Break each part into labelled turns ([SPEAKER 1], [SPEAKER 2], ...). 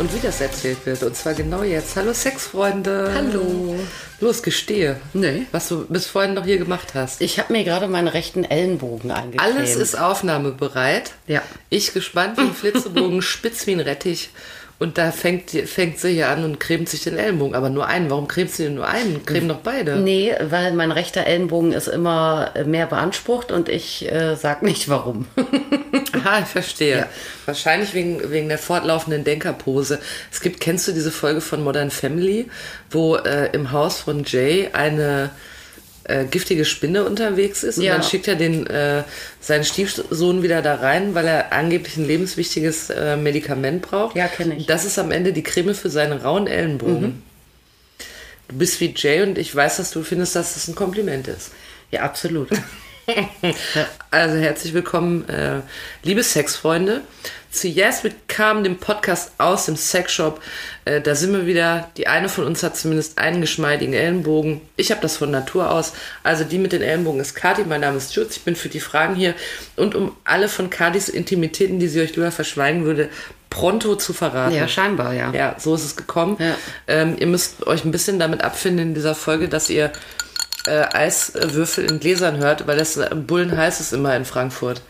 [SPEAKER 1] Und wie das erzählt wird. Und zwar genau jetzt. Hallo Sexfreunde.
[SPEAKER 2] Hallo.
[SPEAKER 1] Los, gestehe.
[SPEAKER 2] Nee.
[SPEAKER 1] Was du bis vorhin noch hier gemacht hast.
[SPEAKER 2] Ich habe mir gerade meinen rechten Ellenbogen eingecremt.
[SPEAKER 1] Alles ist aufnahmebereit.
[SPEAKER 2] Ja.
[SPEAKER 1] Ich gespannt wie ein Flitzebogen, spitz wie ein Rettich. Und da fängt, fängt sie hier an und cremt sich den Ellenbogen. Aber nur einen. Warum cremt sie denn nur einen? Creme doch beide.
[SPEAKER 2] Nee, weil mein rechter Ellenbogen ist immer mehr beansprucht und ich äh, sag nicht warum.
[SPEAKER 1] Aha, ich verstehe.
[SPEAKER 2] Ja.
[SPEAKER 1] Wahrscheinlich wegen, wegen der fortlaufenden Denkerpose. Es gibt, kennst du diese Folge von Modern Family, wo äh, im Haus von Jay eine äh, giftige Spinne unterwegs ist und
[SPEAKER 2] Ja.
[SPEAKER 1] dann schickt er den, äh, seinen Stiefsohn wieder da rein, weil er angeblich ein lebenswichtiges äh, Medikament braucht.
[SPEAKER 2] Ja, kenn ich.
[SPEAKER 1] Das ist am Ende die Creme für seinen rauen Ellenbogen.
[SPEAKER 2] Mhm.
[SPEAKER 1] Du bist wie Jay und ich weiß, dass du findest, dass das ein Kompliment ist.
[SPEAKER 2] ja, absolut.
[SPEAKER 1] Also herzlich willkommen, äh, liebe Sexfreunde, zu Yes We Come, dem Podcast aus dem Sexshop. Äh, da sind wir wieder. Die eine von uns hat zumindest einen geschmeidigen Ellenbogen. Ich habe das von Natur aus. Also die mit den Ellenbogen ist Kati. Mein Name ist Jutz. Ich bin für die Fragen hier. Und um alle von Katis Intimitäten, die sie euch lieber verschweigen würde, pronto zu verraten.
[SPEAKER 2] Ja, scheinbar, ja.
[SPEAKER 1] Ja, so ist es gekommen.
[SPEAKER 2] Ja.
[SPEAKER 1] Ähm, ihr müsst euch ein bisschen damit abfinden in dieser Folge, dass ihr äh, Eiswürfel in Gläsern hört, weil das äh, Bullen heiß ist immer in Frankfurt.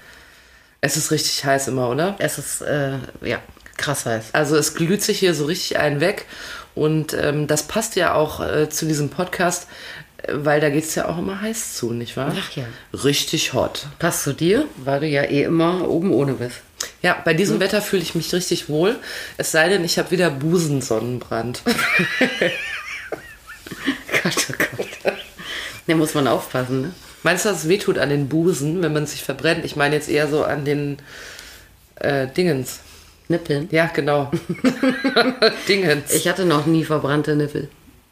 [SPEAKER 1] Es ist richtig heiß immer, oder?
[SPEAKER 2] Es ist, äh, ja, krass heiß.
[SPEAKER 1] Also es glüht sich hier so richtig einen weg. Und ähm, das passt ja auch äh, zu diesem Podcast, äh, weil da geht es ja auch immer heiß zu, nicht wahr?
[SPEAKER 2] Ach ja.
[SPEAKER 1] Richtig hot.
[SPEAKER 2] Passt zu dir, weil du ja eh immer oben ohne bist.
[SPEAKER 1] Ja, bei diesem Wetter fühle ich mich richtig wohl. Es sei denn, ich habe wieder Busensonnenbrand.
[SPEAKER 2] Gott, oh Gott. Da muss man aufpassen, ne?
[SPEAKER 1] Meinst du, dass es wehtut an den Busen, wenn man sich verbrennt? Ich meine jetzt eher so an den äh, Dingens.
[SPEAKER 2] Nippeln.
[SPEAKER 1] Ja, genau. Dingens.
[SPEAKER 2] Ich hatte noch nie verbrannte Nippel.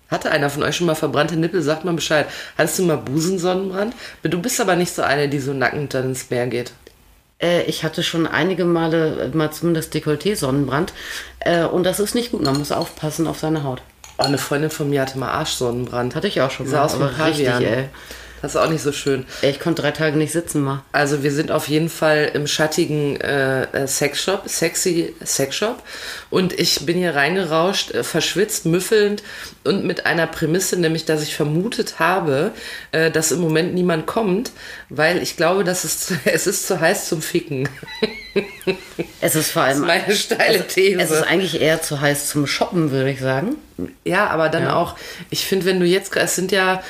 [SPEAKER 1] Hatte einer von euch schon mal verbrannte Nippel? Sagt mal Bescheid. Hattest du mal Busensonnenbrand? Du bist aber nicht so eine, die so nackend dann ins Meer geht.
[SPEAKER 2] Äh, ich hatte schon einige Male äh, mal zumindest Dekolleté-Sonnenbrand. Äh, und das ist nicht gut. Man muss aufpassen auf seine Haut.
[SPEAKER 1] Oh, eine Freundin von mir hatte mal Arschsonnenbrand.
[SPEAKER 2] Hatte ich auch schon
[SPEAKER 1] Die sah
[SPEAKER 2] mal.
[SPEAKER 1] aus wie ein
[SPEAKER 2] aber richtig,
[SPEAKER 1] Pavian.
[SPEAKER 2] ey.
[SPEAKER 1] Das ist auch nicht so schön.
[SPEAKER 2] Ich konnte drei Tage nicht sitzen mal.
[SPEAKER 1] Also wir sind auf jeden Fall im schattigen äh, äh, Sexshop, sexy Sexshop. Und ich bin hier reingerauscht, äh, verschwitzt, müffelnd und mit einer Prämisse, nämlich, dass ich vermutet habe, äh, dass im Moment niemand kommt, weil ich glaube, dass es, zu, es ist zu heiß zum Ficken.
[SPEAKER 2] Es ist vor allem.
[SPEAKER 1] Meine steile These.
[SPEAKER 2] Es ist eigentlich eher zu heiß zum Shoppen, würde ich sagen.
[SPEAKER 1] Ja, aber dann auch, ich finde, wenn du jetzt, es sind ja,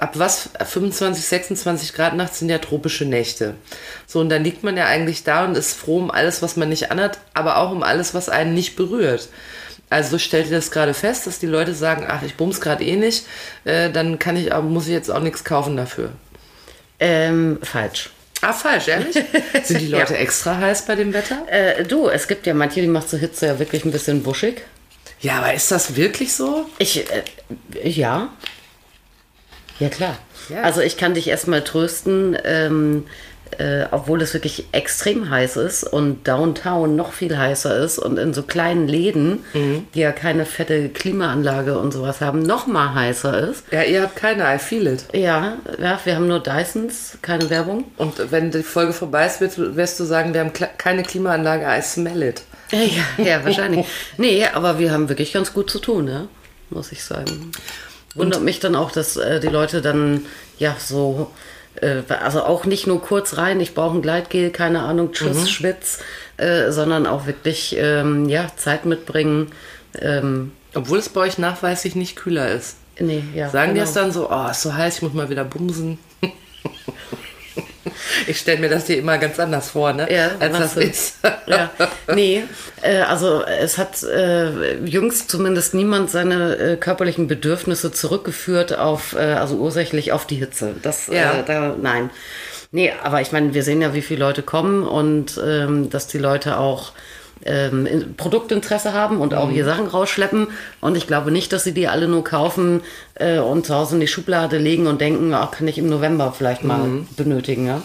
[SPEAKER 1] ab was, 25, 26 Grad nachts sind ja tropische Nächte. So, und dann liegt man ja eigentlich da und ist froh um alles, was man nicht anhat, aber auch um alles, was einen nicht berührt. Also stellt ihr das gerade fest, dass die Leute sagen, ach, ich bums gerade eh nicht, äh, dann kann ich, muss ich jetzt auch nichts kaufen dafür.
[SPEAKER 2] Ähm, falsch.
[SPEAKER 1] Ah, falsch, ehrlich? Sind die Leute
[SPEAKER 2] Ja.
[SPEAKER 1] extra heiß bei dem Wetter?
[SPEAKER 2] Äh, du, es gibt ja manche, die macht zur Hitze ja wirklich ein bisschen buschig.
[SPEAKER 1] Ja, aber ist das wirklich so?
[SPEAKER 2] Ich, äh, ja. Ja, klar.
[SPEAKER 1] Ja.
[SPEAKER 2] Also ich kann dich erstmal trösten, ähm, äh, obwohl es wirklich extrem heiß ist und Downtown noch viel heißer ist und in so kleinen Läden,
[SPEAKER 1] Mhm.
[SPEAKER 2] die ja keine fette Klimaanlage und sowas haben, noch mal heißer ist.
[SPEAKER 1] Ja, ihr habt keine, I feel it.
[SPEAKER 2] Ja, ja, wir haben nur Dysons, keine Werbung.
[SPEAKER 1] Und wenn die Folge vorbei ist, wirst du, wirst du sagen, wir haben keine Klimaanlage, I smell it.
[SPEAKER 2] Ja, ja, wahrscheinlich. nee, aber wir haben wirklich ganz gut zu tun, ja, muss ich sagen. Wundert mich dann auch, dass äh, die Leute dann ja so, äh, also auch nicht nur kurz rein, ich brauche ein Gleitgel, keine Ahnung, tschüss, Schwitz, äh, sondern auch wirklich ähm, ja, Zeit mitbringen. Ähm,
[SPEAKER 1] Obwohl es bei euch nachweislich nicht kühler ist.
[SPEAKER 2] nee, ja,
[SPEAKER 1] Sagen die
[SPEAKER 2] genau.
[SPEAKER 1] es dann so, oh, ist so heiß, ich muss mal wieder bumsen. Ich stelle mir das hier immer ganz anders vor, ne?
[SPEAKER 2] Ja,
[SPEAKER 1] als das
[SPEAKER 2] du-
[SPEAKER 1] ist.
[SPEAKER 2] ja, nee, äh, also es hat äh, jüngst zumindest niemand seine äh, körperlichen Bedürfnisse zurückgeführt auf, äh, also ursächlich auf die Hitze. Das,
[SPEAKER 1] Ja.
[SPEAKER 2] äh, da, nein. Nee, aber ich meine, wir sehen ja, wie viele Leute kommen und ähm, dass die Leute auch ähm, in- Produktinteresse haben und auch hier Sachen rausschleppen. Und ich glaube nicht, dass sie die alle nur kaufen äh, und zu Hause in die Schublade legen und denken, ach, kann ich im November vielleicht mal benötigen. Ja?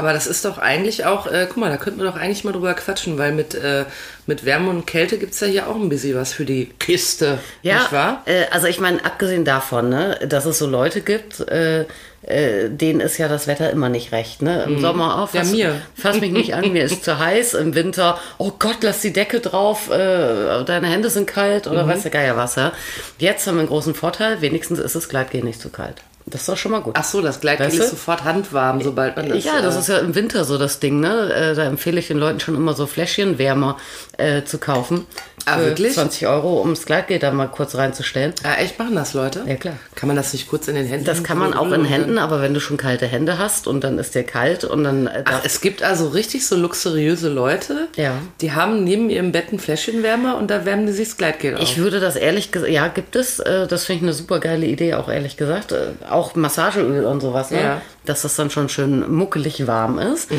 [SPEAKER 1] Aber das ist doch eigentlich auch, äh, guck mal, da könnten wir doch eigentlich mal drüber quatschen, weil mit, äh, mit Wärme und Kälte gibt es ja hier auch ein bisschen was für die Kiste,
[SPEAKER 2] Ja,
[SPEAKER 1] nicht wahr?
[SPEAKER 2] Äh, also ich meine, abgesehen davon, ne, dass es so Leute gibt, äh, äh, denen ist ja das Wetter immer nicht recht. Ne? Im Sommer, oh,
[SPEAKER 1] Ja,
[SPEAKER 2] fass,
[SPEAKER 1] mir.
[SPEAKER 2] fass mich nicht an, mir ist zu heiß. Im Winter, oh Gott, lass die Decke drauf, äh, deine Hände sind kalt oder weiß der Geier was. Ja? Jetzt haben wir einen großen Vorteil, wenigstens ist das Gleitgel nicht zu kalt. Das ist doch schon mal gut.
[SPEAKER 1] Ach so, das Gleitgel
[SPEAKER 2] Weißt du?
[SPEAKER 1] ist sofort handwarm, sobald man das...
[SPEAKER 2] Ja, das
[SPEAKER 1] äh,
[SPEAKER 2] ist ja im Winter so das Ding, ne? Äh, da empfehle ich den Leuten schon immer so Fläschchenwärmer äh, zu kaufen.
[SPEAKER 1] Ah,
[SPEAKER 2] Für
[SPEAKER 1] wirklich?
[SPEAKER 2] 20 Euro, um das Gleitgel da mal kurz reinzustellen.
[SPEAKER 1] Ah, echt machen das Leute?
[SPEAKER 2] Ja, klar.
[SPEAKER 1] Kann man das nicht kurz in den Händen?
[SPEAKER 2] Das kann man auch in Händen, aber wenn du schon kalte Hände hast und dann ist dir kalt und dann äh,
[SPEAKER 1] Ach, es gibt also richtig so luxuriöse Leute,
[SPEAKER 2] Ja.
[SPEAKER 1] die haben neben ihrem Bett ein Fläschchenwärmer und da wärmen die sich das Gleitgel auf.
[SPEAKER 2] ich würde das ehrlich gesagt, ja, gibt es, äh, das finde ich eine super geile Idee, auch ehrlich gesagt. Äh, auch Massageöl und sowas, ne?
[SPEAKER 1] Ja.
[SPEAKER 2] dass das dann schon schön muckelig warm ist.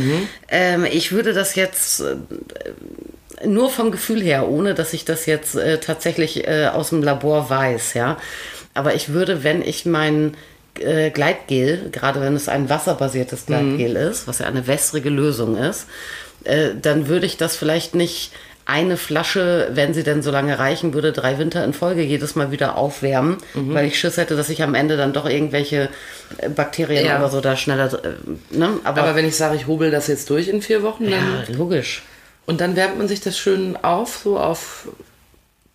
[SPEAKER 2] Ähm, ich würde das jetzt nur vom Gefühl her, ohne dass ich das jetzt äh, tatsächlich äh, aus dem Labor weiß, ja. Aber ich würde, wenn ich mein äh, Gleitgel, gerade wenn es ein wasserbasiertes Gleitgel ist, was ja eine wässrige Lösung ist, äh, dann würde ich das vielleicht nicht eine Flasche, wenn sie denn so lange reichen würde, drei Winter in Folge jedes Mal wieder aufwärmen, weil ich Schiss hätte, dass ich am Ende dann doch irgendwelche äh, Bakterien
[SPEAKER 1] Ja.
[SPEAKER 2] oder so da schneller, ne? Aber,
[SPEAKER 1] Aber wenn ich sage, ich hobel das jetzt durch in vier Wochen, dann,
[SPEAKER 2] ja, logisch.
[SPEAKER 1] Und dann wärmt man sich das schön auf, so auf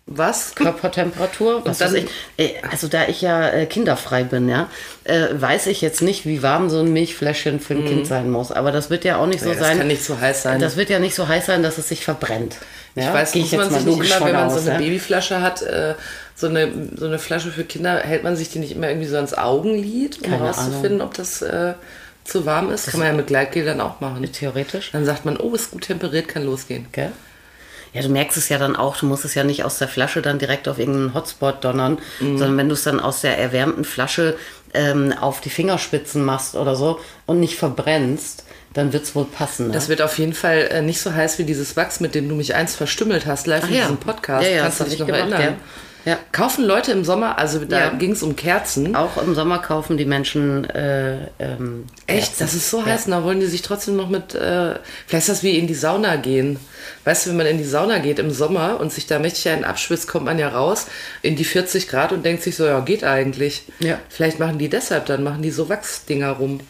[SPEAKER 1] was?
[SPEAKER 2] Körpertemperatur, was weiß ich. Äh, Also da ich ja äh, kinderfrei bin, ja, äh, weiß ich jetzt nicht, wie warm so ein Milchfläschchen für ein Kind sein muss. Aber das wird ja auch nicht so
[SPEAKER 1] Mhm. Ja, das
[SPEAKER 2] sein.
[SPEAKER 1] kann nicht so heiß sein.
[SPEAKER 2] Das wird ja nicht so heiß sein, dass es sich verbrennt.
[SPEAKER 1] Ich
[SPEAKER 2] ja?
[SPEAKER 1] weiß,
[SPEAKER 2] Gehe
[SPEAKER 1] muss man sich nicht immer, wenn man
[SPEAKER 2] aus,
[SPEAKER 1] so eine
[SPEAKER 2] ja?
[SPEAKER 1] Babyflasche hat, so eine, so eine Flasche für Kinder, hält man sich die nicht immer irgendwie so ans Augenlid, um
[SPEAKER 2] Keine
[SPEAKER 1] herauszufinden, ob das äh, zu warm ist? Kann man ja mit Gleitgel dann auch machen.
[SPEAKER 2] Theoretisch.
[SPEAKER 1] Dann sagt man, oh, ist gut temperiert, kann losgehen.
[SPEAKER 2] Gell? Ja, du merkst es ja dann auch, du musst es ja nicht aus der Flasche dann direkt auf irgendeinen Hotspot donnern,
[SPEAKER 1] Mhm.
[SPEAKER 2] sondern wenn du es dann aus der erwärmten Flasche ähm, auf die Fingerspitzen machst oder so und nicht verbrennst, dann wird es wohl passen. Ne?
[SPEAKER 1] Das wird auf jeden Fall äh, nicht so heiß wie dieses Wachs, mit dem du mich einst verstümmelt hast, live
[SPEAKER 2] Ach
[SPEAKER 1] in
[SPEAKER 2] ja.
[SPEAKER 1] diesem Podcast.
[SPEAKER 2] Ja, ja,
[SPEAKER 1] Kannst du
[SPEAKER 2] das
[SPEAKER 1] dich noch
[SPEAKER 2] gemacht,
[SPEAKER 1] erinnern?
[SPEAKER 2] ja. Ja.
[SPEAKER 1] Kaufen Leute im Sommer, also da
[SPEAKER 2] Ja.
[SPEAKER 1] ging es um Kerzen.
[SPEAKER 2] Auch im Sommer kaufen die Menschen äh, ähm,
[SPEAKER 1] Echt,
[SPEAKER 2] Kerzen.
[SPEAKER 1] das ist so heiß, und da wollen die sich trotzdem noch mit, äh, vielleicht ist das wie in die Sauna gehen. Weißt du, wenn man in die Sauna geht im Sommer und sich da mächtig einen abschwitzt, kommt man ja raus in die 40 Grad und denkt sich so, ja, geht eigentlich.
[SPEAKER 2] Ja.
[SPEAKER 1] Vielleicht machen die deshalb, dann machen die so Wachsdinger rum.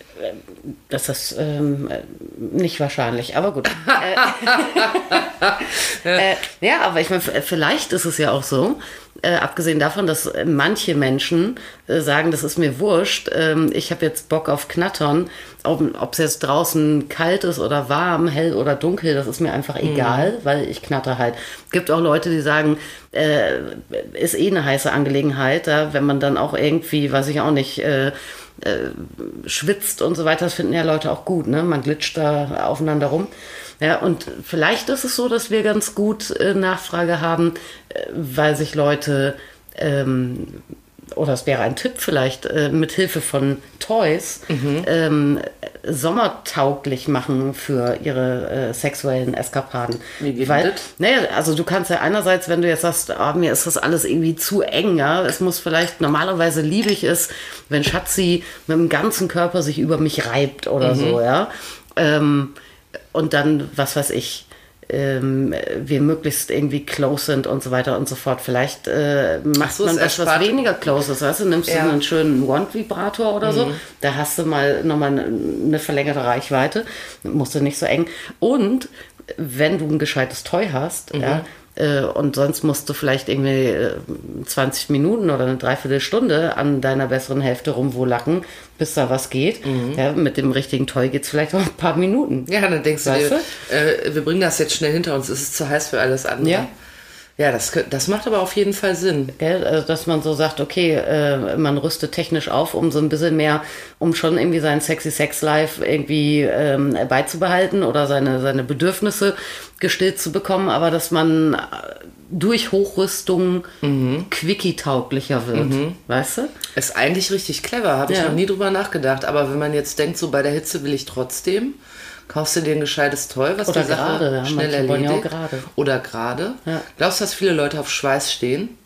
[SPEAKER 2] Das ist ähm, äh, nicht wahrscheinlich, aber gut. äh, äh, ja, aber ich meine, vielleicht ist es ja auch so, äh, abgesehen davon, dass äh, manche Menschen äh, sagen, das ist mir wurscht, ähm, ich habe jetzt Bock auf Knattern, ob es jetzt draußen kalt ist oder warm, hell oder dunkel, das ist mir einfach egal, weil ich knatter halt. Gibt auch Leute, die sagen, äh, ist eh eine heiße Angelegenheit, ja, wenn man dann auch irgendwie, weiß ich auch nicht, äh, schwitzt und so weiter, das finden ja Leute auch gut, ne? Man glitscht da aufeinander rum. Ja, und vielleicht ist es so, dass wir ganz gut äh, Nachfrage haben, äh, weil sich Leute, ähm, oder es wäre ein Tipp vielleicht, äh, mit Hilfe von Toys ähm, sommertauglich machen für ihre äh, sexuellen Eskapaden.
[SPEAKER 1] Wie geht
[SPEAKER 2] weil,
[SPEAKER 1] das?
[SPEAKER 2] naja, also du kannst ja einerseits, wenn du jetzt sagst, ah, mir ist das alles irgendwie zu eng, ja, es muss vielleicht normalerweise liebig ist, wenn Schatzi mit dem ganzen Körper sich über mich reibt oder
[SPEAKER 1] Mhm.
[SPEAKER 2] so, ja. Ähm, und dann, was weiß ich, ähm, wir möglichst irgendwie close sind und so weiter und so fort. Vielleicht äh, macht
[SPEAKER 1] so,
[SPEAKER 2] man
[SPEAKER 1] es
[SPEAKER 2] was, weniger close ist. Weißt du, nimmst
[SPEAKER 1] Ja.
[SPEAKER 2] du einen schönen Wand-Vibrator oder so, da hast du mal nochmal eine, verlängerte Reichweite, musst du nicht so eng. Und wenn du ein gescheites Toy hast, ja, äh, und sonst musst du vielleicht irgendwie äh, 20 Minuten oder eine Dreiviertelstunde an deiner besseren Hälfte rumwolacken, bis da was geht. Ja, mit dem richtigen Toy geht es vielleicht auch ein paar Minuten.
[SPEAKER 1] Ja, dann denkst du
[SPEAKER 2] Weißt
[SPEAKER 1] dir, äh, wir bringen das jetzt schnell hinter uns, es ist zu heiß für alles andere.
[SPEAKER 2] Ja.
[SPEAKER 1] Ja, das, das macht aber auf jeden Fall Sinn.
[SPEAKER 2] Gell? Also, dass man so sagt, okay, äh, man rüstet technisch auf, um so ein bisschen mehr, um schon irgendwie sein sexy Sex Life irgendwie ähm, beizubehalten oder seine, seine Bedürfnisse gestillt zu bekommen, aber dass man äh, durch Hochrüstung quickie-tauglicher wird. Weißt du?
[SPEAKER 1] Ist eigentlich richtig clever, habe ich
[SPEAKER 2] Ja.
[SPEAKER 1] noch nie drüber nachgedacht. Aber wenn man jetzt denkt, so bei der Hitze will ich trotzdem, kaufst du dir ein gescheites Toy, was
[SPEAKER 2] Oder
[SPEAKER 1] die Sache
[SPEAKER 2] gerade, ja,
[SPEAKER 1] schnell erledigt.
[SPEAKER 2] gerade.
[SPEAKER 1] Oder gerade.
[SPEAKER 2] Ja.
[SPEAKER 1] Glaubst du, dass viele Leute auf Schweiß stehen?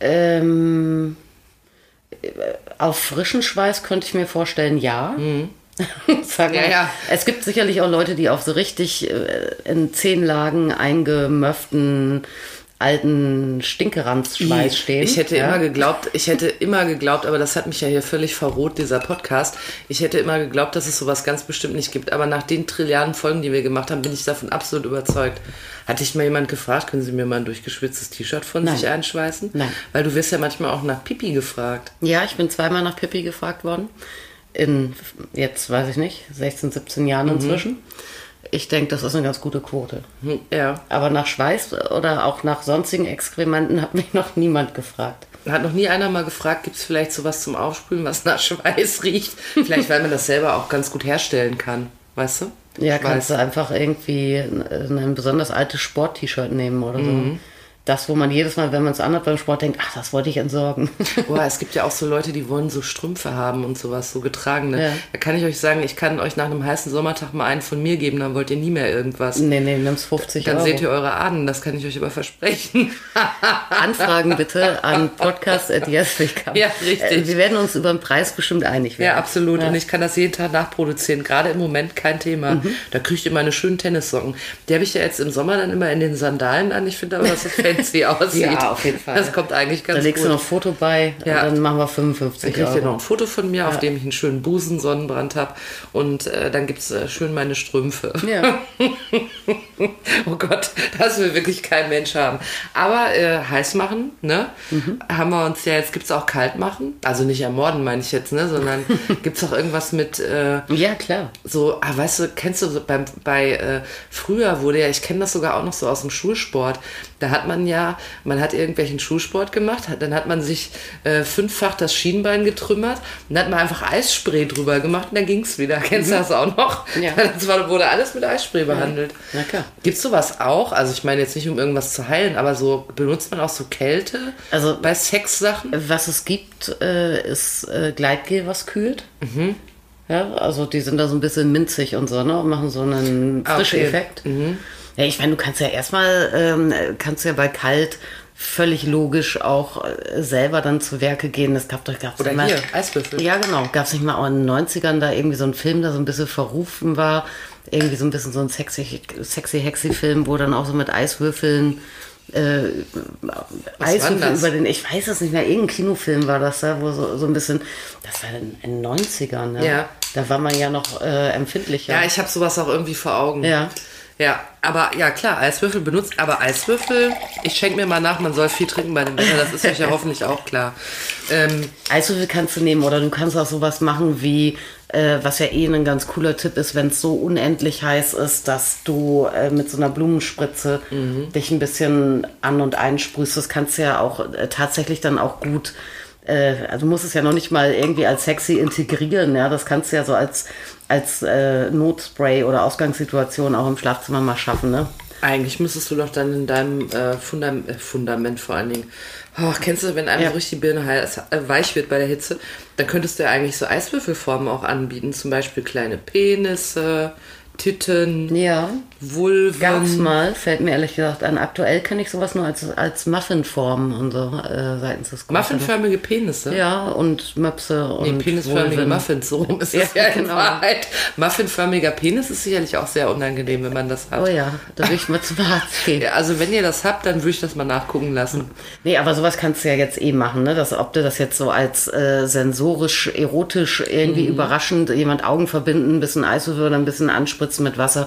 [SPEAKER 2] Ähm, auf frischen Schweiß könnte ich mir vorstellen, ja. Sagen wir
[SPEAKER 1] Ja,
[SPEAKER 2] mal.
[SPEAKER 1] ja.
[SPEAKER 2] Es gibt sicherlich auch Leute, die auf so richtig äh, in zehn Lagen eingemöfften alten Stinkeranzschweiß stehen.
[SPEAKER 1] Ich hätte
[SPEAKER 2] ja?
[SPEAKER 1] immer geglaubt, ich hätte immer geglaubt, aber das hat mich ja hier völlig verroht, dieser Podcast. Ich hätte immer geglaubt, dass es sowas ganz bestimmt nicht gibt. Aber nach den Trilliarden Folgen, die wir gemacht haben, bin ich davon absolut überzeugt. Hatte ich mal jemand gefragt, können Sie mir mal ein durchgeschwitztes T-Shirt von
[SPEAKER 2] Nein.
[SPEAKER 1] sich einschweißen?
[SPEAKER 2] Nein.
[SPEAKER 1] Weil du wirst ja manchmal auch nach Pipi gefragt.
[SPEAKER 2] Ja, ich bin zweimal nach Pippi gefragt worden. In jetzt weiß ich nicht, 16, 17 Jahren
[SPEAKER 1] Mhm.
[SPEAKER 2] inzwischen. Ich denke, das ist eine ganz gute Quote.
[SPEAKER 1] Hm, Ja.
[SPEAKER 2] Aber nach Schweiß oder auch nach sonstigen Exkrementen hat mich noch niemand gefragt.
[SPEAKER 1] Hat noch nie einer mal gefragt, gibt es vielleicht sowas zum Aufspülen, was nach Schweiß riecht? Vielleicht, weil man das selber auch ganz gut herstellen kann. Weißt du?
[SPEAKER 2] Ja,
[SPEAKER 1] Schweiß.
[SPEAKER 2] kannst du einfach irgendwie ein, ein besonders altes Sport-T-Shirt nehmen oder so.
[SPEAKER 1] Mhm.
[SPEAKER 2] Das, wo man jedes Mal, wenn man es anhat beim Sport, denkt, ach, das wollte ich entsorgen.
[SPEAKER 1] Boah, es gibt ja auch so Leute, die wollen so Strümpfe haben und sowas, so getragene.
[SPEAKER 2] Ja.
[SPEAKER 1] Da kann ich euch sagen, ich kann euch nach einem heißen Sommertag mal einen von mir geben, dann wollt ihr nie mehr irgendwas.
[SPEAKER 2] nee, nee, nimm's 50
[SPEAKER 1] Dann
[SPEAKER 2] Euro.
[SPEAKER 1] seht ihr eure Ahnen, das kann ich euch aber versprechen.
[SPEAKER 2] Anfragen bitte an podcast.yeswilkam.
[SPEAKER 1] Ja, richtig.
[SPEAKER 2] Äh, Wir werden uns über den Preis bestimmt einig werden.
[SPEAKER 1] Ja, absolut. Und ich kann das jeden Tag nachproduzieren. Gerade im Moment kein Thema.
[SPEAKER 2] Mhm.
[SPEAKER 1] Da kriegt ihr meine schönen Tennissocken. Die habe ich ja jetzt im Sommer dann immer in den Sandalen an. Ich finde aber, das fancy aussieht.
[SPEAKER 2] Ja, auf jeden Fall.
[SPEAKER 1] Das kommt eigentlich ganz
[SPEAKER 2] Da legst
[SPEAKER 1] gut.
[SPEAKER 2] du noch ein Foto bei
[SPEAKER 1] Ja.
[SPEAKER 2] dann machen wir
[SPEAKER 1] Dann
[SPEAKER 2] 55
[SPEAKER 1] kriegt ihr noch ein Foto von mir, auf dem ich einen schönen Busen-Sonnenbrand habe. Und äh, dann gibt es äh, schön meine Strümpfe.
[SPEAKER 2] Ja.
[SPEAKER 1] Oh Gott, das will wirklich kein Mensch haben. Aber äh, heiß machen, ne? Haben wir uns ja, jetzt gibt es auch kalt machen. Also nicht ermorden, meine ich jetzt, ne? Sondern gibt es auch irgendwas mit äh,
[SPEAKER 2] ja, klar.
[SPEAKER 1] so, ah, weißt du, kennst du so beim, bei äh, früher wurde ja, ich kenne das sogar auch noch so aus dem Schulsport. Da hat man ja, man hat irgendwelchen Schulsport gemacht, hat, dann hat man sich äh, fünffach das Schienbein getrümmert und dann hat man einfach Eisspray drüber gemacht und dann ging es wieder. Kennst du das auch noch?
[SPEAKER 2] Ja.
[SPEAKER 1] Das war, wurde alles mit Eisspray behandelt.
[SPEAKER 2] Na klar.
[SPEAKER 1] Gibt's sowas auch? Also ich meine jetzt nicht, um irgendwas zu heilen, aber so benutzt man auch so Kälte
[SPEAKER 2] Also-
[SPEAKER 1] bei Sexsachen?
[SPEAKER 2] Was es gibt, äh, ist äh, Gleitgel, was kühlt.
[SPEAKER 1] Mhm.
[SPEAKER 2] Ja, also die sind da so ein bisschen minzig und so, ne? Und machen so einen
[SPEAKER 1] Ah,
[SPEAKER 2] frischen
[SPEAKER 1] okay.
[SPEAKER 2] Effekt. Ja, ich meine, du kannst ja erstmal, ähm, kannst ja bei kalt völlig logisch auch äh, selber dann zu Werke gehen. Es gab doch, gab's
[SPEAKER 1] Oder
[SPEAKER 2] immer,
[SPEAKER 1] hier, Eiswürfel.
[SPEAKER 2] Ja, genau. Gab es nicht mal auch in den 90ern da irgendwie so einen Film, der so ein bisschen verrufen war? Irgendwie so ein bisschen so ein sexy, sexy hexy Film, wo dann auch so mit Eiswürfeln äh, Eiswürfel
[SPEAKER 1] das?
[SPEAKER 2] über den, ich weiß es nicht mehr, irgendein Kinofilm war das da, wo so, so ein bisschen, das war in den 90ern, ne?
[SPEAKER 1] Ja.
[SPEAKER 2] Da war man ja noch äh, empfindlicher.
[SPEAKER 1] Ja, ich habe sowas auch irgendwie vor Augen.
[SPEAKER 2] Ja.
[SPEAKER 1] Ja, aber ja klar, Eiswürfel benutzt, aber Eiswürfel, ich schenke mir mal nach, man soll viel trinken bei dem Wetter, das ist euch ja hoffentlich auch klar. Ähm,
[SPEAKER 2] Eiswürfel kannst du nehmen oder du kannst auch sowas machen wie, äh, was ja eh ein ganz cooler Tipp ist, wenn es so unendlich heiß ist, dass du äh, mit so einer Blumenspritze dich ein bisschen an- und einsprühst. Das kannst du ja auch äh, tatsächlich dann auch gut, äh, also du musst es ja noch nicht mal irgendwie als sexy integrieren, ja, das kannst du ja so als, als äh, Notspray oder Ausgangssituation auch im Schlafzimmer mal schaffen, ne?
[SPEAKER 1] eigentlich müsstest du doch dann in deinem äh, Fundament, äh, Fundament vor allen Dingen, oh, kennst du, wenn einem
[SPEAKER 2] Ja.
[SPEAKER 1] so richtig die Birne heiß, äh, weich wird bei der Hitze, dann könntest du ja eigentlich so Eiswürfelformen auch anbieten, zum Beispiel kleine Penisse, Titten,
[SPEAKER 2] Ja.
[SPEAKER 1] Vulven.
[SPEAKER 2] Gab's mal, fällt mir ehrlich gesagt an. Aktuell kenne ich sowas nur als, als Muffinform und so äh, seitens des Großeltern.
[SPEAKER 1] Muffinförmige Penisse.
[SPEAKER 2] Ja, und Möpse und
[SPEAKER 1] Nee, penisförmige
[SPEAKER 2] Vulven.
[SPEAKER 1] Muffins, so rum ist
[SPEAKER 2] Ja,
[SPEAKER 1] es ja in
[SPEAKER 2] genau.
[SPEAKER 1] Wahrheit. Muffinförmiger Penis ist sicherlich auch sehr unangenehm, wenn man das hat.
[SPEAKER 2] Oh ja, da will ich mal zum Arzt gehen.
[SPEAKER 1] Ja, also wenn ihr das habt, dann würde ich das mal nachgucken lassen.
[SPEAKER 2] Nee, aber sowas kannst du ja jetzt eh machen, ne? Das, ob du das jetzt so als äh, sensorisch, erotisch irgendwie
[SPEAKER 1] Mhm.
[SPEAKER 2] überraschend jemand Augen verbinden, ein bisschen Eiswürfel ein bisschen anspritzen mit Wasser.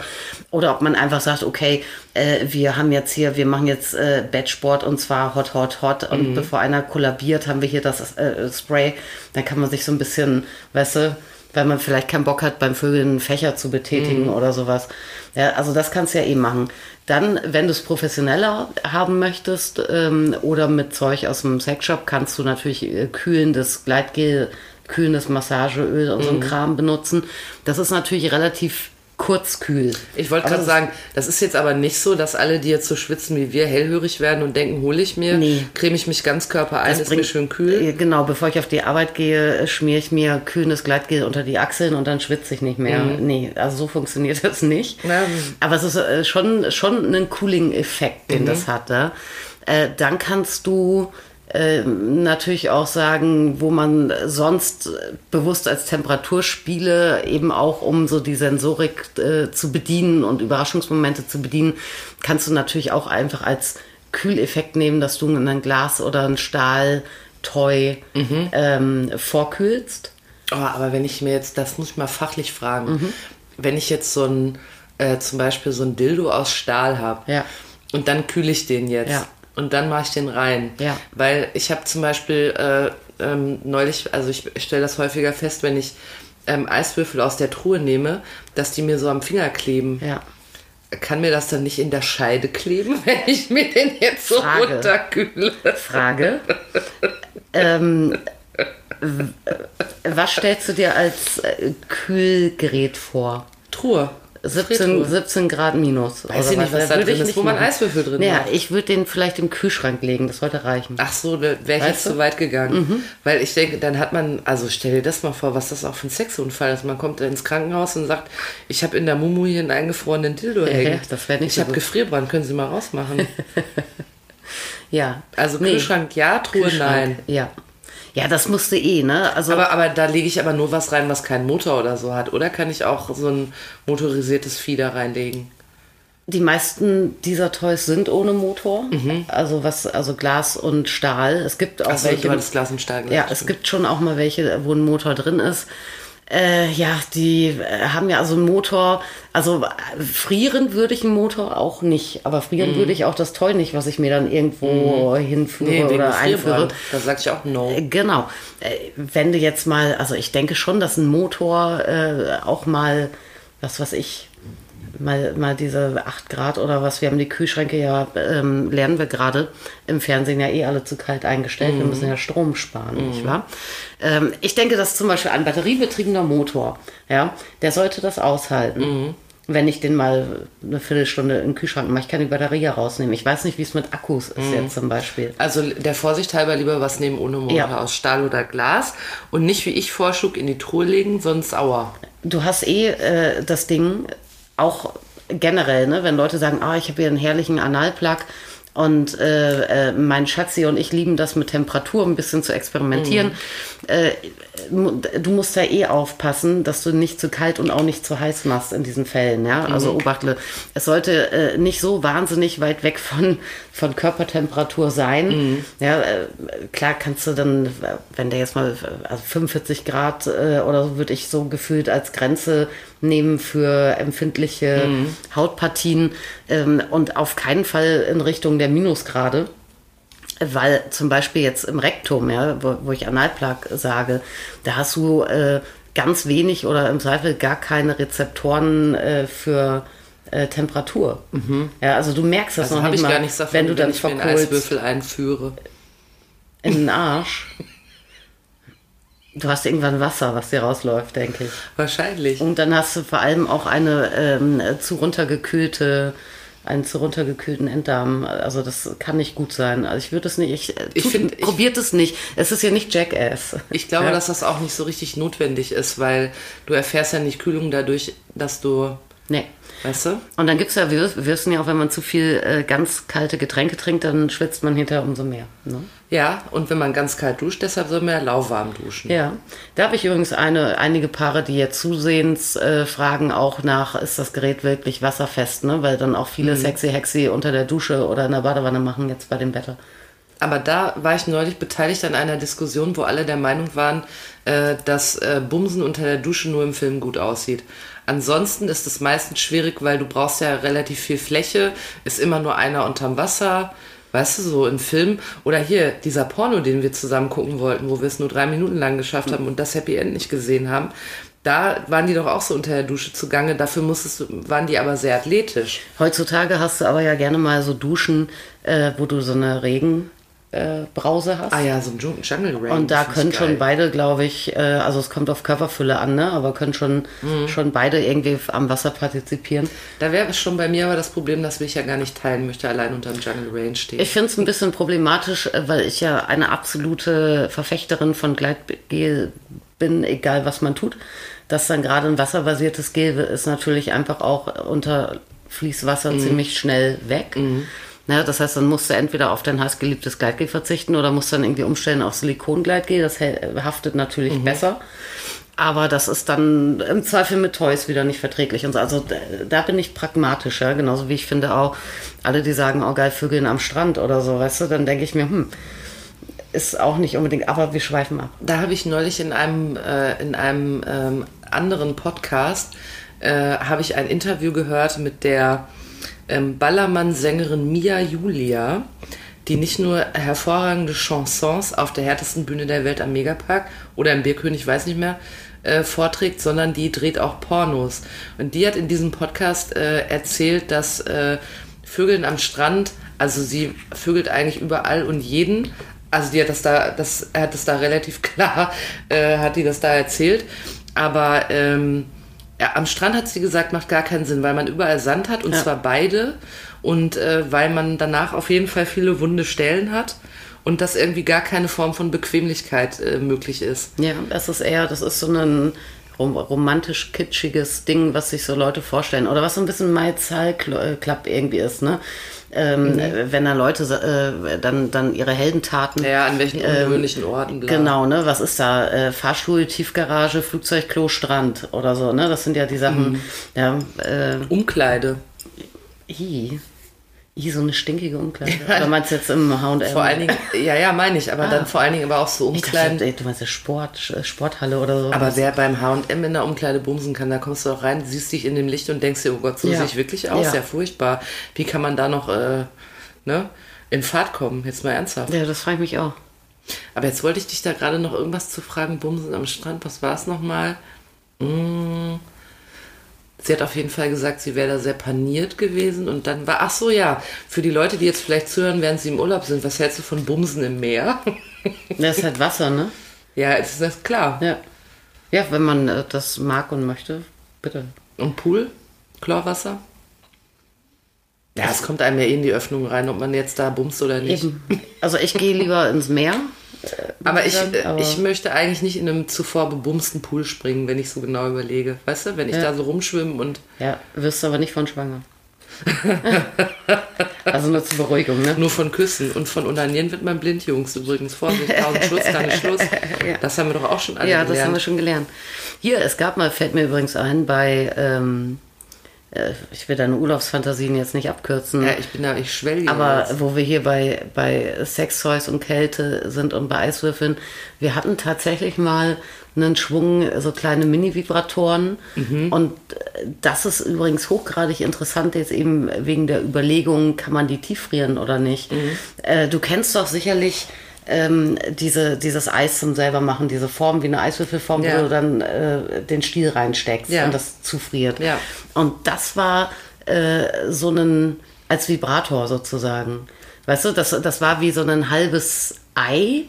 [SPEAKER 2] Oder ob man einfach sagt, okay, äh, wir haben jetzt hier, wir machen jetzt äh, Bettsport und zwar hot, hot, hot. Und
[SPEAKER 1] Mhm.
[SPEAKER 2] bevor einer kollabiert, haben wir hier das äh, Spray. Dann kann man sich so ein bisschen, weißt du, weil man vielleicht keinen Bock hat, beim Vögeln einen Fächer zu betätigen oder sowas. Ja, also das kannst du ja eh machen. Dann, wenn du es professioneller haben möchtest ähm, oder mit Zeug aus dem Sexshop, kannst du natürlich äh, kühlendes Gleitgel, kühlendes Massageöl und so ein Kram benutzen. Das ist natürlich relativ kurzkühl.
[SPEAKER 1] Ich wollte gerade
[SPEAKER 2] das-
[SPEAKER 1] sagen, das ist jetzt aber nicht so, dass alle, die jetzt so schwitzen wie wir, hellhörig werden und denken, hole ich mir,
[SPEAKER 2] Nee.
[SPEAKER 1] creme ich mich ganz Körper ein, ist mir
[SPEAKER 2] bringt-
[SPEAKER 1] schön kühl.
[SPEAKER 2] Genau, bevor ich auf die Arbeit gehe, schmiere ich mir kühlendes Gleitgel unter die Achseln und dann schwitze ich nicht mehr. Nee, also so funktioniert das nicht.
[SPEAKER 1] Mhm. Ja.
[SPEAKER 2] Aber es ist äh, schon, schon ein Cooling-Effekt, den
[SPEAKER 1] Mhm.
[SPEAKER 2] das hat. Ja? Äh, dann kannst du äh, natürlich auch sagen, wo man sonst bewusst als Temperaturspiele eben auch um so die Sensorik äh, zu bedienen und Überraschungsmomente zu bedienen, kannst du natürlich auch einfach als Kühleffekt nehmen, dass du ein Glas oder ein Stahltoy
[SPEAKER 1] Mhm.
[SPEAKER 2] ähm, vorkühlst.
[SPEAKER 1] Oh, aber wenn ich mir jetzt, das muss ich mal fachlich fragen, wenn ich jetzt so ein, äh, zum Beispiel so ein Dildo aus Stahl habe
[SPEAKER 2] Ja.
[SPEAKER 1] und dann kühle ich den jetzt
[SPEAKER 2] Ja.
[SPEAKER 1] Und dann mache ich den rein.
[SPEAKER 2] Ja.
[SPEAKER 1] Weil ich habe zum Beispiel äh, ähm, neulich, also ich stelle das häufiger fest, wenn ich ähm, Eiswürfel aus der Truhe nehme, dass die mir so am Finger kleben.
[SPEAKER 2] Ja.
[SPEAKER 1] Kann mir das dann nicht in der Scheide kleben, wenn ich mir den jetzt so
[SPEAKER 2] Frage.
[SPEAKER 1] runterkühle?
[SPEAKER 2] Frage. ähm, w- was stellst du dir als äh, Kühlgerät vor?
[SPEAKER 1] Truhe.
[SPEAKER 2] 17,
[SPEAKER 1] Gefriertruhe.
[SPEAKER 2] 17 Grad minus.
[SPEAKER 1] Weiß ich nicht, was da
[SPEAKER 2] Würde
[SPEAKER 1] drin ist,
[SPEAKER 2] nicht
[SPEAKER 1] wo man
[SPEAKER 2] machen.
[SPEAKER 1] Eiswürfel drin
[SPEAKER 2] Ja,
[SPEAKER 1] hat.
[SPEAKER 2] ich würde den vielleicht im Kühlschrank legen, das sollte reichen.
[SPEAKER 1] Ach so, da wäre ich jetzt?
[SPEAKER 2] Mhm.
[SPEAKER 1] zu weit gegangen. Weil ich denke, dann hat man, also stell dir das mal vor, was das auch für ein Sexunfall ist. Man kommt ins Krankenhaus und sagt, ich habe in der Mumu hier einen eingefrorenen Dildo hängen.
[SPEAKER 2] ja, das wär nicht
[SPEAKER 1] Ich
[SPEAKER 2] so
[SPEAKER 1] habe. Gefrierbrand, können Sie mal rausmachen.
[SPEAKER 2] Ja.
[SPEAKER 1] Also
[SPEAKER 2] Nee,
[SPEAKER 1] Kühlschrank ja, Truhe nein.
[SPEAKER 2] Ja. Ja, das musste eh, ne? Also
[SPEAKER 1] Aber, aber da lege ich aber nur was rein, was keinen Motor oder so hat. Oder kann ich auch so ein motorisiertes Vieh da reinlegen?
[SPEAKER 2] die meisten dieser Toys sind ohne Motor.
[SPEAKER 1] Mhm.
[SPEAKER 2] Also was, also Glas und Stahl. Es gibt auch
[SPEAKER 1] Achso,
[SPEAKER 2] welche.
[SPEAKER 1] du hattest Glas und Stahl
[SPEAKER 2] Ja, es gibt schon auch mal welche, wo ein Motor drin ist. Äh, ja, die äh, haben ja also einen Motor, also äh, frieren würde ich einen Motor auch nicht, aber frieren
[SPEAKER 1] Mhm.
[SPEAKER 2] würde ich auch das Toy nicht, was ich mir dann irgendwo hinführe
[SPEAKER 1] Nee,
[SPEAKER 2] oder einführe.
[SPEAKER 1] Da sag ich auch no.
[SPEAKER 2] Äh, Genau. Äh, Wenn du jetzt mal, also ich denke schon, dass ein Motor äh, auch mal, was weiß ich, mal, mal diese 8 Grad oder was, wir haben die Kühlschränke ja, ähm, lernen wir gerade im Fernsehen ja eh alle zu kalt eingestellt. Wir müssen ja Strom sparen, nicht wahr? Ähm, ich denke, dass zum Beispiel ein batteriebetriebener Motor, ja, der sollte das aushalten. Wenn ich den mal eine Viertelstunde in den Kühlschrank mache, ich kann die Batterie ja rausnehmen. Ich weiß nicht, wie es mit Akkus ist jetzt zum Beispiel.
[SPEAKER 1] Also der Vorsicht halber lieber was nehmen ohne Motor
[SPEAKER 2] Ja.
[SPEAKER 1] aus Stahl oder Glas und nicht wie ich vorschlug in die Truhe legen, sonst aua.
[SPEAKER 2] Du hast eh äh, das Ding auch generell, ne, wenn Leute sagen, ah, ich habe hier einen herrlichen Analplug und äh, äh, mein Schatzi und ich lieben das mit Temperatur ein bisschen zu experimentieren. Äh, mu- du musst da eh aufpassen, dass du nicht zu kalt und auch nicht zu heiß machst in diesen Fällen. Ja? Also Obachtle, es sollte äh, nicht so wahnsinnig weit weg von, von Körpertemperatur sein. Ja, äh, klar kannst du dann, äh, wenn der jetzt mal äh, also 45 Grad äh, oder so, würde ich so gefühlt als Grenze nehmen für empfindliche Hautpartien ähm, und auf keinen Fall in Richtung der Minusgrade. Weil zum Beispiel jetzt im Rektum, ja, wo, wo ich Analplug sage, da hast du äh, ganz wenig oder im Zweifel gar keine Rezeptoren äh, für äh, Temperatur. Ja, also du merkst das
[SPEAKER 1] Also
[SPEAKER 2] noch nicht
[SPEAKER 1] ich
[SPEAKER 2] mal,
[SPEAKER 1] gar nichts davon,
[SPEAKER 2] wenn du dann
[SPEAKER 1] ich mir einen
[SPEAKER 2] verkohlst
[SPEAKER 1] Eiswürfel einführe.
[SPEAKER 2] in den Arsch. Du hast irgendwann Wasser, was dir rausläuft, denke ich.
[SPEAKER 1] Wahrscheinlich.
[SPEAKER 2] Und dann hast du vor allem auch eine ähm, zu runtergekühlte, einen zu runtergekühlten Enddarm. Also das kann nicht gut sein. Also ich würde es nicht. Ich, äh,
[SPEAKER 1] Ich
[SPEAKER 2] tut-
[SPEAKER 1] find- ich-
[SPEAKER 2] probiert es nicht. Es ist ja nicht Jackass.
[SPEAKER 1] Ich glaube,
[SPEAKER 2] ja.
[SPEAKER 1] dass das auch nicht so richtig notwendig ist, weil du erfährst ja nicht Kühlung dadurch, dass du,
[SPEAKER 2] Nee.
[SPEAKER 1] weißt du?
[SPEAKER 2] Und dann gibt es ja, wir wissen ja auch, wenn man zu viel äh, ganz kalte Getränke trinkt, dann schwitzt man hinterher umso mehr. Ne?
[SPEAKER 1] Ja, und wenn man ganz kalt duscht, deshalb soll man ja lauwarm duschen.
[SPEAKER 2] Ja, da habe ich übrigens eine, einige Paare, die jetzt zusehends äh, fragen auch nach, ist das Gerät wirklich wasserfest, ne? Weil dann auch viele sexy Hexy unter der Dusche oder in der Badewanne machen jetzt bei dem Wetter.
[SPEAKER 1] Aber da war ich neulich beteiligt an einer Diskussion, wo alle der Meinung waren, äh, dass äh, Bumsen unter der Dusche nur im Film gut aussieht. Ansonsten ist es meistens schwierig, weil du brauchst ja relativ viel Fläche, ist immer nur einer unterm Wasser, weißt du, so im Film. Oder hier, dieser Porno, den wir zusammen gucken wollten, wo wir es nur drei Minuten lang geschafft haben und das Happy End nicht gesehen haben. Da waren die doch auch so unter der Dusche zugange. Dafür musstest du, waren die aber sehr athletisch.
[SPEAKER 2] Heutzutage hast du aber ja gerne mal so Duschen, äh, wo du so eine Regenbrause äh, Brause hast.
[SPEAKER 1] Ah ja, so ein Jungle Rain.
[SPEAKER 2] Und da können schon
[SPEAKER 1] geil.
[SPEAKER 2] beide, glaube ich, äh, also es kommt auf Körperfülle an, ne? aber können schon,
[SPEAKER 1] Mhm.
[SPEAKER 2] schon beide irgendwie am Wasser partizipieren.
[SPEAKER 1] Da wäre schon bei mir aber das Problem, dass ich ja gar nicht teilen möchte, allein unter dem Jungle Rain stehen.
[SPEAKER 2] Ich finde es ein bisschen problematisch, äh, weil ich ja eine absolute Verfechterin von Gleitgel bin, egal was man tut. Das dann gerade ein wasserbasiertes Gel ist natürlich einfach auch unter Fließwasser ziemlich schnell weg. Ne, das heißt, dann musst du entweder auf dein heißgeliebtes Gleitgel verzichten oder musst dann irgendwie umstellen auf Silikongleitgel. Das haftet natürlich besser. Aber das ist dann im Zweifel mit Toys wieder nicht verträglich. Und so. Also da, bin ich pragmatischer, genauso wie ich finde auch, alle, die sagen, oh geil, Vögeln am Strand oder so, weißt du, dann denke ich mir, hm, ist auch nicht unbedingt, aber wir schweifen ab.
[SPEAKER 1] Da habe ich neulich in einem, äh, in einem ähm, anderen Podcast äh, habe ich ein Interview gehört mit der ähm, Ballermann-Sängerin Mia Julia, die nicht nur hervorragende Chansons auf der härtesten Bühne der Welt am Megapark oder im Bierkönig, weiß nicht mehr, äh, vorträgt, sondern die dreht auch Pornos. Und die hat in diesem Podcast äh, erzählt, dass äh, Vögeln am Strand, also sie vögelt eigentlich überall und jeden. Also die hat das da, das hat das da relativ klar, äh, hat die das da erzählt. Aber ähm, am Strand hat sie gesagt, macht gar keinen Sinn, weil man überall Sand hat und
[SPEAKER 2] Ja.
[SPEAKER 1] zwar beide und äh, weil man danach auf jeden Fall viele wunde Stellen hat und dass irgendwie gar keine Form von Bequemlichkeit äh, möglich ist.
[SPEAKER 2] Ja, das ist eher, das ist so ein rom romantisch kitschiges Ding, was sich so Leute vorstellen. Oder was so ein bisschen My Zahl Club irgendwie ist, ne? Ähm, äh, Wenn da Leute äh, dann, dann ihre Heldentaten.
[SPEAKER 1] Ja, an welchen ungewöhnlichen Orten. Bla.
[SPEAKER 2] Genau, ne? Was ist da? Äh, Fahrstuhl, Tiefgarage, Flugzeug, Klo, Strand oder so, ne? Das sind ja die Sachen. Ja, äh,
[SPEAKER 1] Umkleide.
[SPEAKER 2] i, i, so eine stinkige Umkleide. Oder meinst du jetzt im H&M?
[SPEAKER 1] Vor allen Dingen, ja, ja, meine ich, aber dann vor allen Dingen aber auch so
[SPEAKER 2] ich dachte,
[SPEAKER 1] Umkleiden.
[SPEAKER 2] ey, du meinst ja Sport, Sporthalle oder so.
[SPEAKER 1] Aber wer beim H&M in der Umkleide bumsen kann, da kommst du auch rein, siehst dich in dem Licht und denkst dir, oh Gott, so
[SPEAKER 2] Ja.
[SPEAKER 1] sehe ich wirklich aus,
[SPEAKER 2] Ja.
[SPEAKER 1] ja. furchtbar. Wie kann man da noch äh, ne, in Fahrt kommen? Jetzt mal ernsthaft.
[SPEAKER 2] ja, das frage ich mich auch.
[SPEAKER 1] Aber jetzt wollte ich dich da gerade noch irgendwas zu fragen, bumsen am Strand, was war es nochmal? Mm. Sie hat auf jeden Fall gesagt, sie wäre da sehr paniert gewesen und dann war, ach so, ja, für die Leute, die jetzt vielleicht zuhören, während sie im Urlaub sind, was hältst du von Bumsen im Meer?
[SPEAKER 2] Das ist halt Wasser, ne?
[SPEAKER 1] ja, ist das klar.
[SPEAKER 2] Ja. Ja, wenn man äh, das mag und möchte, bitte.
[SPEAKER 1] Und Pool? Chlorwasser? Ja, es kommt einem ja eh in die Öffnung rein, ob man jetzt da bumst oder nicht.
[SPEAKER 2] Eben. Also ich gehe lieber ins Meer.
[SPEAKER 1] Aber ich, äh,
[SPEAKER 2] aber-
[SPEAKER 1] ich möchte eigentlich nicht in einem zuvor bebumsten Pool springen, wenn ich so genau überlege. Weißt du, wenn ich
[SPEAKER 2] Ja.
[SPEAKER 1] da so rumschwimme und.
[SPEAKER 2] Ja, wirst du aber nicht von schwanger. also nur zur Beruhigung, ne?
[SPEAKER 1] Nur von Küssen und von Unanieren wird man blind, Jungs. Übrigens, Vorsicht, tausend Schluss, keine Schluss. Das haben wir doch auch schon alle
[SPEAKER 2] Ja, das
[SPEAKER 1] gelernt.
[SPEAKER 2] haben wir schon gelernt. Hier, es gab mal, fällt mir übrigens ein, bei, ähm, äh, ich will deine Urlaubsfantasien jetzt nicht abkürzen.
[SPEAKER 1] ja, ich bin da, ich schwelge.
[SPEAKER 2] Aber
[SPEAKER 1] jetzt.
[SPEAKER 2] wo wir hier bei, bei Sextoys und Kälte sind und bei Eiswürfeln, wir hatten tatsächlich mal einen Schwung, so kleine Mini-Vibratoren. Und äh, das ist übrigens hochgradig interessant, jetzt eben wegen der Überlegung, kann man die tieffrieren oder nicht. Äh, du kennst doch sicherlich ähm, diese, dieses Eis zum selber machen, diese Form wie eine Eiswürfelform,
[SPEAKER 1] Ja.
[SPEAKER 2] wo du dann äh, den Stiel reinsteckst
[SPEAKER 1] Ja.
[SPEAKER 2] und das zufriert.
[SPEAKER 1] Ja.
[SPEAKER 2] Und das war äh, so ein, als Vibrator sozusagen. Weißt du, das, das war wie so ein halbes Ei.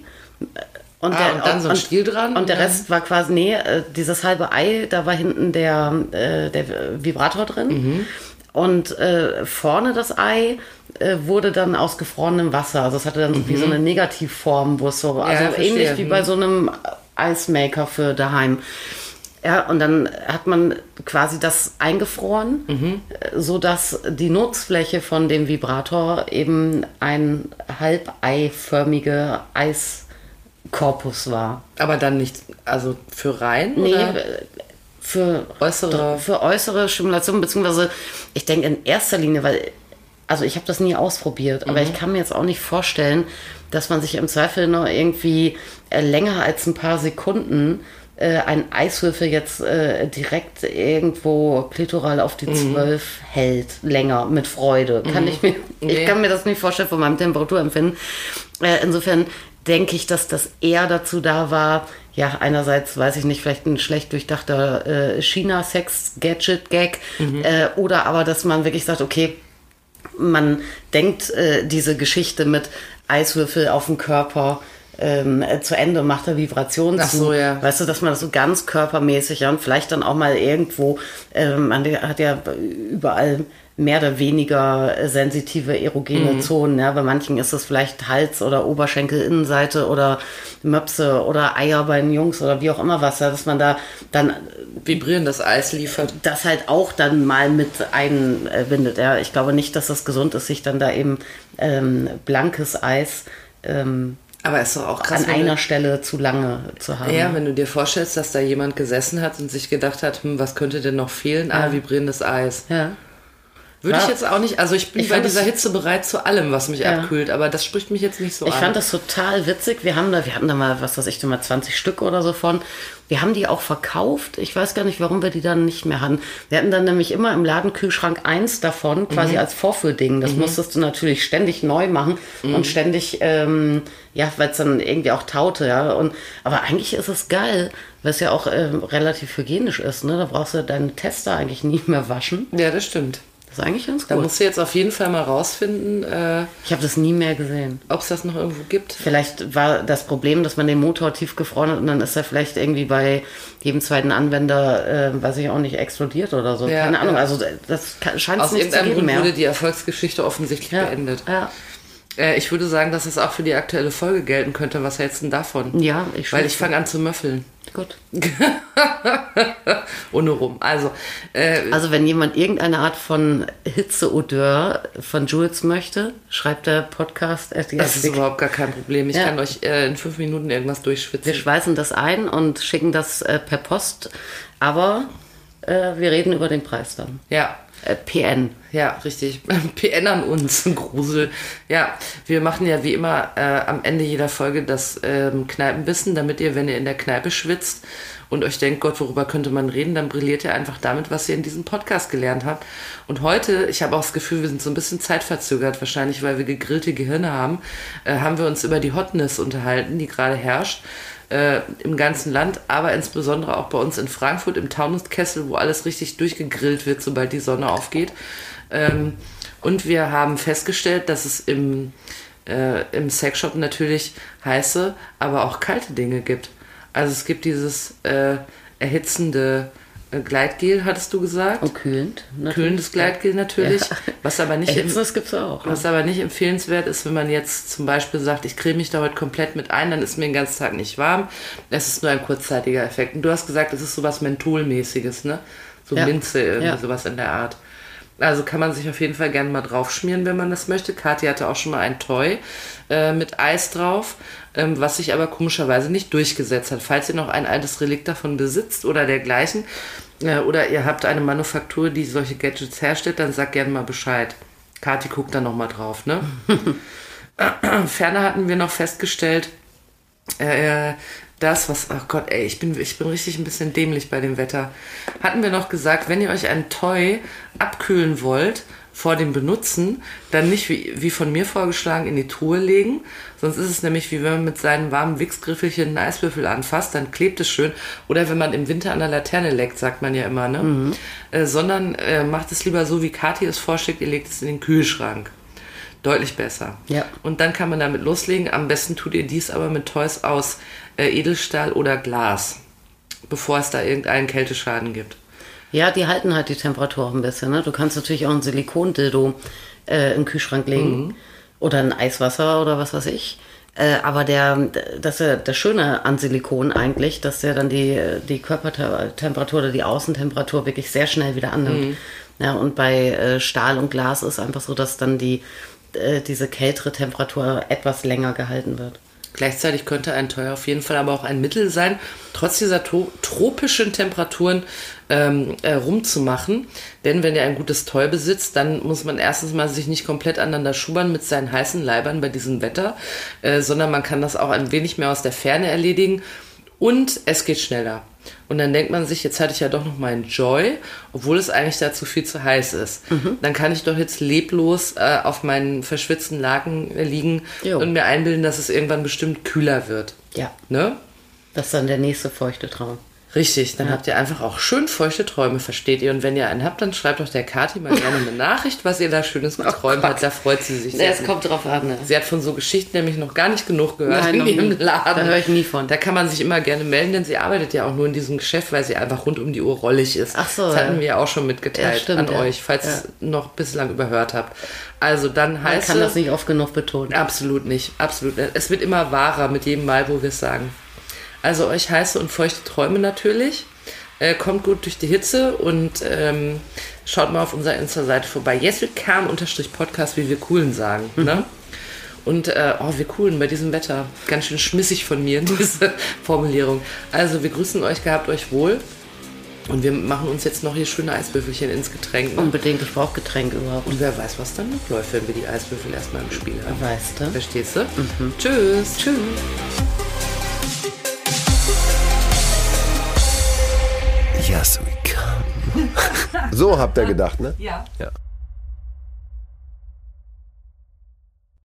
[SPEAKER 2] Und,
[SPEAKER 1] Ah, und dann so ein Stiel dran
[SPEAKER 2] Und
[SPEAKER 1] und
[SPEAKER 2] der Rest war quasi, nee, äh, dieses halbe Ei, da war hinten der, äh, der Vibrator drin.
[SPEAKER 1] Mhm.
[SPEAKER 2] Und äh, vorne das Ei äh, wurde dann aus gefrorenem Wasser. Also es hatte dann so wie so eine Negativform, wo es so, also
[SPEAKER 1] verstehe.
[SPEAKER 2] ähnlich wie bei
[SPEAKER 1] Mhm.
[SPEAKER 2] so einem Eismaker für daheim. Ja, und dann hat man quasi das eingefroren,
[SPEAKER 1] Mhm.
[SPEAKER 2] äh, so dass die Nutzfläche von dem Vibrator eben ein halbeiförmige Eiskorpus war.
[SPEAKER 1] Aber dann nicht, also für rein?
[SPEAKER 2] Nee,
[SPEAKER 1] Oder?
[SPEAKER 2] Für
[SPEAKER 1] Äußere-
[SPEAKER 2] für äußere Stimulation, beziehungsweise ich denke in erster Linie, weil, also ich habe das nie ausprobiert, aber
[SPEAKER 1] Mhm.
[SPEAKER 2] ich kann mir jetzt auch nicht vorstellen, dass man sich im Zweifel noch irgendwie äh, länger als ein paar Sekunden äh, einen Eiswürfel jetzt äh, direkt irgendwo klitoral auf die
[SPEAKER 1] Mhm.
[SPEAKER 2] 12 hält, länger, mit Freude. Kann ich mir, ich
[SPEAKER 1] Nee.
[SPEAKER 2] kann mir das nicht vorstellen von meinem Temperaturempfinden. Äh, insofern denke ich, dass das eher dazu da war, ja, einerseits weiß ich nicht, vielleicht ein schlecht durchdachter äh, China-Sex-Gadget-Gag äh, oder aber, dass man wirklich sagt, okay, man denkt äh, diese Geschichte mit Eiswürfel auf dem Körper ähm, äh, zu Ende macht er Vibration
[SPEAKER 1] Ach
[SPEAKER 2] zu.
[SPEAKER 1] so, ja.
[SPEAKER 2] Weißt du, dass man das so ganz körpermäßig ja, und vielleicht dann auch mal irgendwo, ähm, man hat ja überall mehr oder weniger äh, sensitive erogene
[SPEAKER 1] Mhm.
[SPEAKER 2] Zonen. Ja. Bei manchen ist es vielleicht Hals oder Oberschenkel, Innenseite oder Möpse oder Eier bei den Jungs oder wie auch immer was, ja, dass man da dann
[SPEAKER 1] Vibrierendes Eis liefert.
[SPEAKER 2] das halt auch dann mal mit einbindet. Ja. Ich glaube nicht, dass das gesund ist, sich dann da eben ähm, blankes Eis ähm,
[SPEAKER 1] Aber ist doch auch krass.
[SPEAKER 2] an
[SPEAKER 1] wenn du-
[SPEAKER 2] einer Stelle zu lange zu haben.
[SPEAKER 1] Ja, wenn du dir vorstellst, dass da jemand gesessen hat und sich gedacht hat, hm, was könnte denn noch fehlen? Ah, vibrierendes Eis.
[SPEAKER 2] ja.
[SPEAKER 1] Würde ich
[SPEAKER 2] Ja.
[SPEAKER 1] jetzt auch nicht, also ich bin
[SPEAKER 2] Ich
[SPEAKER 1] bei dieser Hitze bereit zu allem, was mich
[SPEAKER 2] Ja.
[SPEAKER 1] abkühlt, aber das spricht mich jetzt nicht so
[SPEAKER 2] Ich
[SPEAKER 1] an.
[SPEAKER 2] fand das total witzig. Wir haben da, wir hatten da mal, was weiß ich, da mal 20 Stück oder so von. Wir haben die auch verkauft. Ich weiß gar nicht, warum wir die dann nicht mehr hatten. Wir hatten dann nämlich immer im Ladenkühlschrank eins davon, quasi als Vorführding. Das musstest du natürlich ständig neu machen und ständig, ähm, ja, weil es dann irgendwie auch taute, ja. Und, aber eigentlich ist es geil, weil es ja auch ähm, relativ hygienisch ist, ne? Da brauchst du deine Tester eigentlich nie mehr waschen.
[SPEAKER 1] ja, das stimmt.
[SPEAKER 2] Das ist eigentlich ganz
[SPEAKER 1] Da
[SPEAKER 2] gut.
[SPEAKER 1] musst du jetzt auf jeden Fall mal rausfinden, äh,
[SPEAKER 2] Ich habe das nie mehr gesehen.
[SPEAKER 1] ob es das noch irgendwo gibt.
[SPEAKER 2] Vielleicht war das Problem, dass man den Motor tiefgefroren hat und dann ist er vielleicht irgendwie bei jedem zweiten Anwender, äh, weiß ich auch nicht, explodiert oder so.
[SPEAKER 1] Ja,
[SPEAKER 2] Keine Ahnung.
[SPEAKER 1] ja.
[SPEAKER 2] Also das scheint es nicht zu geben
[SPEAKER 1] Grund
[SPEAKER 2] mehr.
[SPEAKER 1] wurde die Erfolgsgeschichte offensichtlich
[SPEAKER 2] ja.
[SPEAKER 1] beendet.
[SPEAKER 2] Ja.
[SPEAKER 1] Äh, ich würde sagen, dass es auch für die aktuelle Folge gelten könnte. Was hältst du denn davon?
[SPEAKER 2] ja, ich
[SPEAKER 1] Weil ich fange an zu müffeln.
[SPEAKER 2] Gut.
[SPEAKER 1] Ohne rum. Also, äh,
[SPEAKER 2] Also wenn jemand irgendeine Art von Hitzeodeur von Jules möchte, schreibt der Podcast
[SPEAKER 1] das ist überhaupt gar kein Problem. Ich
[SPEAKER 2] Ja.
[SPEAKER 1] kann euch äh, in fünf Minuten irgendwas durchschwitzen.
[SPEAKER 2] Wir schweißen das ein und schicken das äh, per Post, aber äh, wir reden über den Preis dann.
[SPEAKER 1] ja.
[SPEAKER 2] Äh, PN.
[SPEAKER 1] Ja, richtig. PN an uns, Grusel. Ja, wir machen ja wie immer äh, am Ende jeder Folge das ähm, Kneipenwissen, damit ihr, wenn ihr in der Kneipe schwitzt und euch denkt, Gott, worüber könnte man reden, dann brilliert ihr einfach damit, was ihr in diesem Podcast gelernt habt. Und heute, ich habe auch das Gefühl, wir sind so ein bisschen zeitverzögert, wahrscheinlich weil wir gegrillte Gehirne haben, äh, haben wir uns über die Hotness unterhalten, die gerade herrscht äh, im ganzen Land, aber insbesondere auch bei uns in Frankfurt im Taunuskessel, wo alles richtig durchgegrillt wird, sobald die Sonne aufgeht. Ähm, und wir haben festgestellt, dass es im, äh, im Sexshop natürlich heiße, aber auch kalte Dinge gibt. Also es gibt dieses äh, erhitzende Gleitgel, hattest du gesagt.
[SPEAKER 2] Und kühlend. natürlich.
[SPEAKER 1] Kühlendes Gleitgel natürlich,
[SPEAKER 2] Ja.
[SPEAKER 1] was aber nicht
[SPEAKER 2] Erhitzen, das gibt's auch.
[SPEAKER 1] was aber nicht empfehlenswert ist, wenn man jetzt zum Beispiel sagt, ich creme mich da heute komplett mit ein, dann ist mir den ganzen Tag nicht warm. Das ist nur ein kurzzeitiger Effekt. Und du hast gesagt, es ist sowas Mentholmäßiges, ne? So
[SPEAKER 2] Ja.
[SPEAKER 1] Minze, irgendwie
[SPEAKER 2] Ja.
[SPEAKER 1] sowas in der Art. Also kann man sich auf jeden Fall gerne mal drauf schmieren, wenn man das möchte. Kathi hatte auch schon mal ein Toy äh, mit Eis drauf, ähm, was sich aber komischerweise nicht durchgesetzt hat. Falls ihr noch ein altes Relikt davon besitzt oder dergleichen, äh, oder ihr habt eine Manufaktur, die solche Gadgets herstellt, dann sagt gerne mal Bescheid. Kathi guckt da noch mal drauf, ne? Ferner hatten wir noch festgestellt, äh, das, was, ach Gott, ey, ich bin, ich bin richtig ein bisschen dämlich bei dem Wetter. Hatten wir noch gesagt, wenn ihr euch ein Toy abkühlen wollt vor dem Benutzen, dann nicht wie, wie von mir vorgeschlagen in die Truhe legen. Sonst ist es nämlich wie wenn man mit seinen warmen Wichsgriffelchen einen Eiswürfel anfasst, dann klebt es schön. Oder wenn man im Winter an der Laterne leckt, sagt man ja immer, ne? Äh, sondern äh, macht es lieber so, wie Kathi es vorschlägt, ihr legt es in den Kühlschrank. Deutlich besser.
[SPEAKER 2] Ja.
[SPEAKER 1] Und dann kann man damit loslegen. Am besten tut ihr dies aber mit Toys aus äh, Edelstahl oder Glas, bevor es da irgendeinen Kälteschaden gibt.
[SPEAKER 2] Ja, die halten halt die Temperatur auch ein bisschen. Ne? Du kannst natürlich auch ein Silikondildo äh, im Kühlschrank legen oder ein Eiswasser oder was weiß ich. Äh, aber der, das ist ja das Schöne an Silikon eigentlich, dass der dann die, die Körpertemperatur oder die Außentemperatur wirklich sehr schnell wieder annimmt. Ja, und bei äh, Stahl und Glas ist einfach so, dass dann die, äh, diese kältere Temperatur etwas länger gehalten wird.
[SPEAKER 1] Gleichzeitig könnte ein Toy auf jeden Fall aber auch ein Mittel sein, trotz dieser tropischen Temperaturen ähm, äh, rumzumachen. Denn wenn ihr ein gutes Toy besitzt, dann muss man erstens mal sich nicht komplett aneinander schubern mit seinen heißen Leibern bei diesem Wetter, äh, sondern man kann das auch ein wenig mehr aus der Ferne erledigen und es geht schneller. Und dann denkt man sich, jetzt hatte ich ja doch noch meinen Joy, obwohl es eigentlich dazu viel zu heiß ist.
[SPEAKER 2] Mhm.
[SPEAKER 1] Dann kann ich doch jetzt leblos äh, auf meinen verschwitzten Laken äh, liegen
[SPEAKER 2] Jo.
[SPEAKER 1] und mir einbilden, dass es irgendwann bestimmt kühler wird.
[SPEAKER 2] Ja,
[SPEAKER 1] Ne?
[SPEAKER 2] das ist dann der nächste feuchte Traum.
[SPEAKER 1] Richtig, dann habt ihr einfach auch schön feuchte Träume, versteht ihr? Und wenn ihr einen habt, dann schreibt doch der Kati mal gerne eine Nachricht, was ihr da Schönes geträumt habt. Da freut sie sich
[SPEAKER 2] Ja,
[SPEAKER 1] sehr.
[SPEAKER 2] es kommt drauf an. Ne?
[SPEAKER 1] Sie hat von so Geschichten nämlich noch gar nicht genug gehört
[SPEAKER 2] Nein,
[SPEAKER 1] in ihrem
[SPEAKER 2] nie.
[SPEAKER 1] Laden.
[SPEAKER 2] Da höre ich nie von.
[SPEAKER 1] Da kann man sich immer gerne melden, denn sie arbeitet ja auch nur in diesem Geschäft, weil sie einfach rund um die Uhr rollig ist.
[SPEAKER 2] Ach so,
[SPEAKER 1] Das hatten
[SPEAKER 2] ja.
[SPEAKER 1] wir ja auch schon mitgeteilt
[SPEAKER 2] Ja, stimmt,
[SPEAKER 1] an
[SPEAKER 2] ja.
[SPEAKER 1] euch, falls ihr es noch bislang überhört habt. Also dann
[SPEAKER 2] Man
[SPEAKER 1] heißt
[SPEAKER 2] kann das nicht oft genug betonen.
[SPEAKER 1] Absolut nicht, absolut. nicht. Es wird immer wahrer mit jedem Mal, wo wir es sagen. Also euch heiße und feuchte Träume natürlich. Äh, kommt gut durch die Hitze und ähm, schaut mal auf unserer Insta-Seite vorbei. Yes, we can unterstrich Podcast, wie wir coolen sagen. Ne? Und äh, oh, wir coolen bei diesem Wetter. Ganz schön schmissig von mir, diese Formulierung. Also wir grüßen euch, gehabt euch wohl. Und wir machen uns jetzt noch hier schöne Eiswürfelchen ins Getränk. Ne?
[SPEAKER 2] Unbedingt, ich brauche Getränk überhaupt.
[SPEAKER 1] Und wer weiß, was dann noch läuft, wenn wir die Eiswürfel erstmal im Spiel haben.
[SPEAKER 2] Weißt du?
[SPEAKER 1] Verstehst du? Tschüss. Tschüss.
[SPEAKER 3] Yes, we come. So habt ihr gedacht, ne?
[SPEAKER 1] Ja.
[SPEAKER 3] Ja.